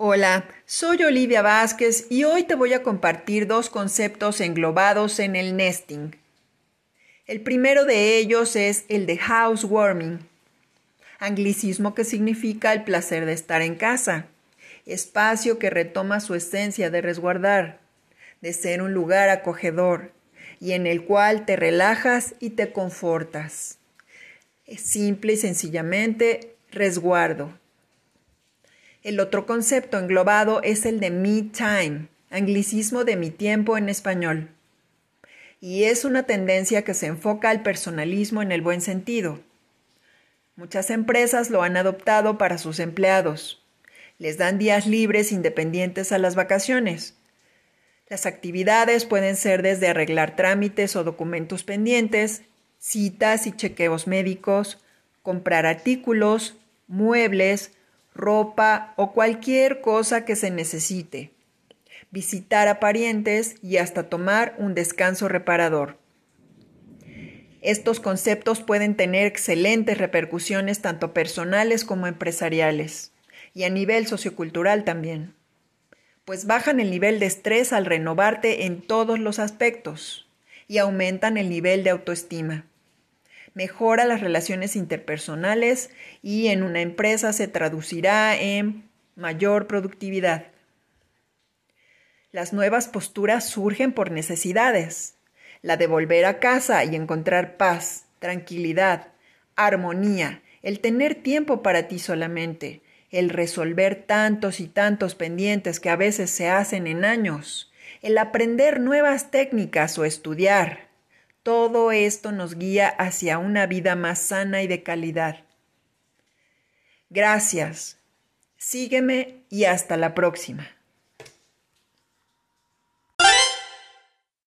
Hola, soy Olivia Vázquez y hoy te voy a compartir dos conceptos englobados en el nesting. El primero de ellos es el de housewarming, anglicismo que significa el placer de estar en casa, espacio que retoma su esencia de resguardar, de ser un lugar acogedor y en el cual te relajas y te confortas. Simple y sencillamente resguardo. El otro concepto englobado es el de me time, anglicismo de mi tiempo en español. Y es una tendencia que se enfoca al personalismo en el buen sentido. Muchas empresas lo han adoptado para sus empleados. Les dan días libres independientes a las vacaciones. Las actividades pueden ser desde arreglar trámites o documentos pendientes, citas y chequeos médicos, comprar artículos, muebles, ropa o cualquier cosa que se necesite, visitar a parientes y hasta tomar un descanso reparador. Estos conceptos pueden tener excelentes repercusiones tanto personales como empresariales y a nivel sociocultural también, pues bajan el nivel de estrés al renovarte en todos los aspectos y aumentan el nivel de autoestima mejora las relaciones interpersonales y en una empresa se traducirá en mayor productividad. Las nuevas posturas surgen por necesidades. La de volver a casa y encontrar paz, tranquilidad, armonía, el tener tiempo para ti solamente, el resolver tantos y tantos pendientes que a veces se hacen en años, el aprender nuevas técnicas o estudiar, todo esto nos guía hacia una vida más sana y de calidad. Gracias. Sígueme y hasta la próxima.